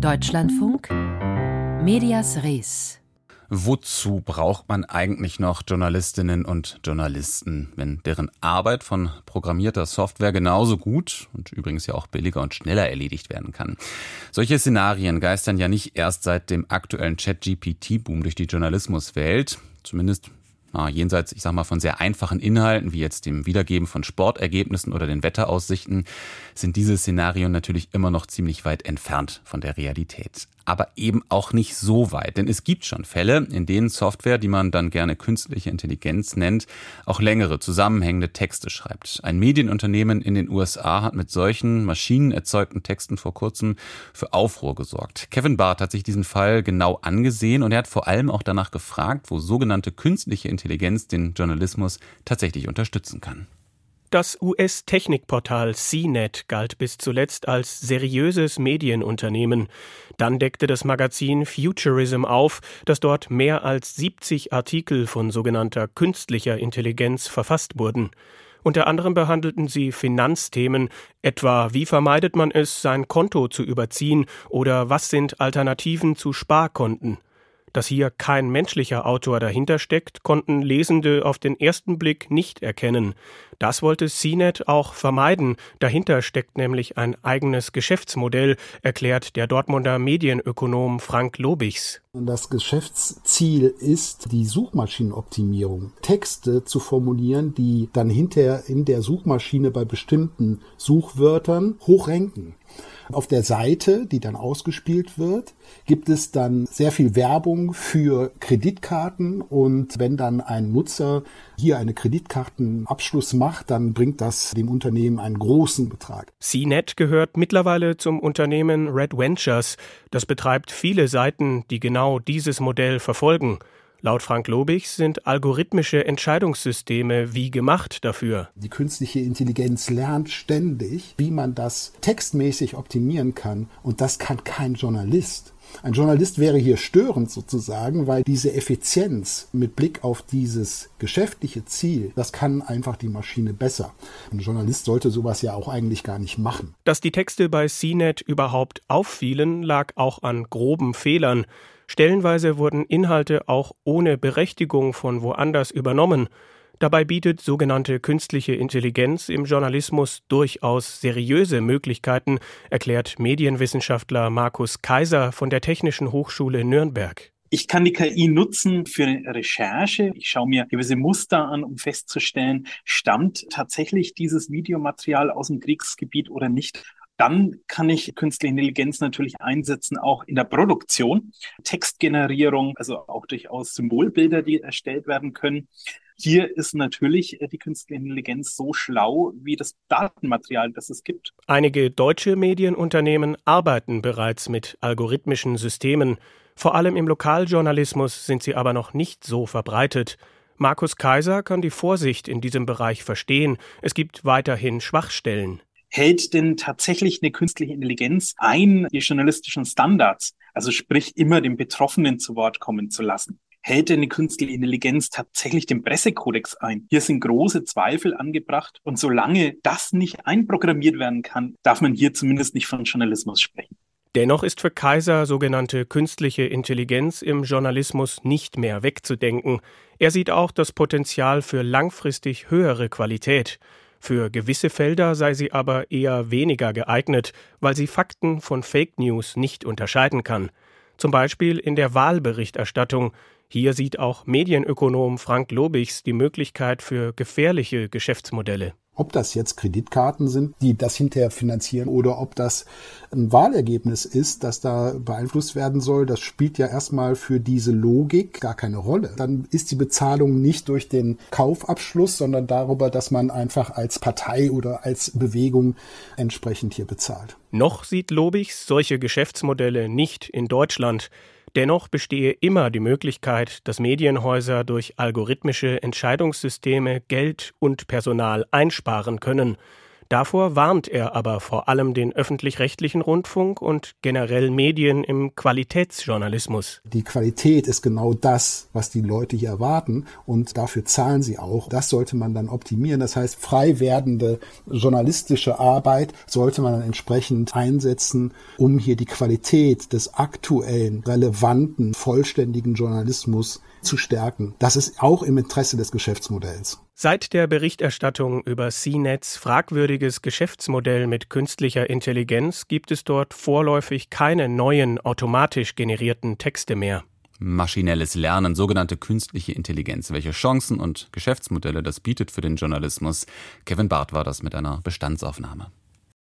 Deutschlandfunk Medias Res Wozu braucht man eigentlich noch Journalistinnen und Journalisten, wenn deren Arbeit von programmierter Software genauso gut und übrigens ja auch billiger und schneller erledigt werden kann? Solche Szenarien geistern ja nicht erst seit dem aktuellen Chat-GPT-Boom durch die Journalismuswelt. Zumindest jenseits, ich sag mal, von sehr einfachen Inhalten, wie jetzt dem Wiedergeben von Sportergebnissen oder den Wetteraussichten, sind diese Szenarien natürlich immer noch ziemlich weit entfernt von der Realität aber eben auch nicht so weit. Denn es gibt schon Fälle, in denen Software, die man dann gerne künstliche Intelligenz nennt, auch längere zusammenhängende Texte schreibt. Ein Medienunternehmen in den USA hat mit solchen maschinenerzeugten Texten vor kurzem für Aufruhr gesorgt. Kevin Barth hat sich diesen Fall genau angesehen und er hat vor allem auch danach gefragt, wo sogenannte künstliche Intelligenz den Journalismus tatsächlich unterstützen kann. Das US-Technikportal CNET galt bis zuletzt als seriöses Medienunternehmen. Dann deckte das Magazin Futurism auf, dass dort mehr als 70 Artikel von sogenannter künstlicher Intelligenz verfasst wurden. Unter anderem behandelten sie Finanzthemen, etwa wie vermeidet man es, sein Konto zu überziehen oder was sind Alternativen zu Sparkonten. Dass hier kein menschlicher Autor dahinter steckt, konnten Lesende auf den ersten Blick nicht erkennen. Das wollte CNET auch vermeiden. Dahinter steckt nämlich ein eigenes Geschäftsmodell, erklärt der Dortmunder Medienökonom Frank Lobichs. Das Geschäftsziel ist die Suchmaschinenoptimierung. Texte zu formulieren, die dann hinterher in der Suchmaschine bei bestimmten Suchwörtern hochrenken. Auf der Seite, die dann ausgespielt wird, gibt es dann sehr viel Werbung für Kreditkarten und wenn dann ein Nutzer hier eine Kreditkartenabschluss macht, dann bringt das dem Unternehmen einen großen Betrag. CNET gehört mittlerweile zum Unternehmen Red Ventures. Das betreibt viele Seiten, die genau dieses Modell verfolgen. Laut Frank Lobig sind algorithmische Entscheidungssysteme wie gemacht dafür. Die künstliche Intelligenz lernt ständig, wie man das textmäßig optimieren kann und das kann kein Journalist. Ein Journalist wäre hier störend sozusagen, weil diese Effizienz mit Blick auf dieses geschäftliche Ziel, das kann einfach die Maschine besser. Ein Journalist sollte sowas ja auch eigentlich gar nicht machen. Dass die Texte bei CNET überhaupt auffielen, lag auch an groben Fehlern. Stellenweise wurden Inhalte auch ohne Berechtigung von woanders übernommen. Dabei bietet sogenannte künstliche Intelligenz im Journalismus durchaus seriöse Möglichkeiten, erklärt Medienwissenschaftler Markus Kaiser von der Technischen Hochschule Nürnberg. Ich kann die KI nutzen für eine Recherche. Ich schaue mir gewisse Muster an, um festzustellen, stammt tatsächlich dieses Videomaterial aus dem Kriegsgebiet oder nicht. Dann kann ich künstliche Intelligenz natürlich einsetzen, auch in der Produktion, Textgenerierung, also auch durchaus Symbolbilder, die erstellt werden können. Hier ist natürlich äh, die künstliche Intelligenz so schlau wie das Datenmaterial, das es gibt. Einige deutsche Medienunternehmen arbeiten bereits mit algorithmischen Systemen. Vor allem im Lokaljournalismus sind sie aber noch nicht so verbreitet. Markus Kaiser kann die Vorsicht in diesem Bereich verstehen. Es gibt weiterhin Schwachstellen hält denn tatsächlich eine künstliche Intelligenz ein, die journalistischen Standards, also sprich immer den Betroffenen zu Wort kommen zu lassen? Hält denn eine künstliche Intelligenz tatsächlich den Pressekodex ein? Hier sind große Zweifel angebracht und solange das nicht einprogrammiert werden kann, darf man hier zumindest nicht von Journalismus sprechen. Dennoch ist für Kaiser sogenannte künstliche Intelligenz im Journalismus nicht mehr wegzudenken. Er sieht auch das Potenzial für langfristig höhere Qualität. Für gewisse Felder sei sie aber eher weniger geeignet, weil sie Fakten von Fake News nicht unterscheiden kann. Zum Beispiel in der Wahlberichterstattung. Hier sieht auch Medienökonom Frank Lobichs die Möglichkeit für gefährliche Geschäftsmodelle. Ob das jetzt Kreditkarten sind, die das hinterher finanzieren oder ob das ein Wahlergebnis ist, das da beeinflusst werden soll, das spielt ja erstmal für diese Logik gar keine Rolle. Dann ist die Bezahlung nicht durch den Kaufabschluss, sondern darüber, dass man einfach als Partei oder als Bewegung entsprechend hier bezahlt. Noch sieht Lobichs solche Geschäftsmodelle nicht in Deutschland. Dennoch bestehe immer die Möglichkeit, dass Medienhäuser durch algorithmische Entscheidungssysteme Geld und Personal einsparen können. Davor warnt er aber vor allem den öffentlich-rechtlichen Rundfunk und generell Medien im Qualitätsjournalismus. Die Qualität ist genau das, was die Leute hier erwarten und dafür zahlen sie auch. Das sollte man dann optimieren. Das heißt, frei werdende journalistische Arbeit sollte man dann entsprechend einsetzen, um hier die Qualität des aktuellen, relevanten, vollständigen Journalismus zu stärken. Das ist auch im Interesse des Geschäftsmodells. Seit der Berichterstattung über CNETs fragwürdiges Geschäftsmodell mit künstlicher Intelligenz gibt es dort vorläufig keine neuen automatisch generierten Texte mehr. Maschinelles Lernen, sogenannte künstliche Intelligenz. Welche Chancen und Geschäftsmodelle das bietet für den Journalismus. Kevin Barth war das mit einer Bestandsaufnahme.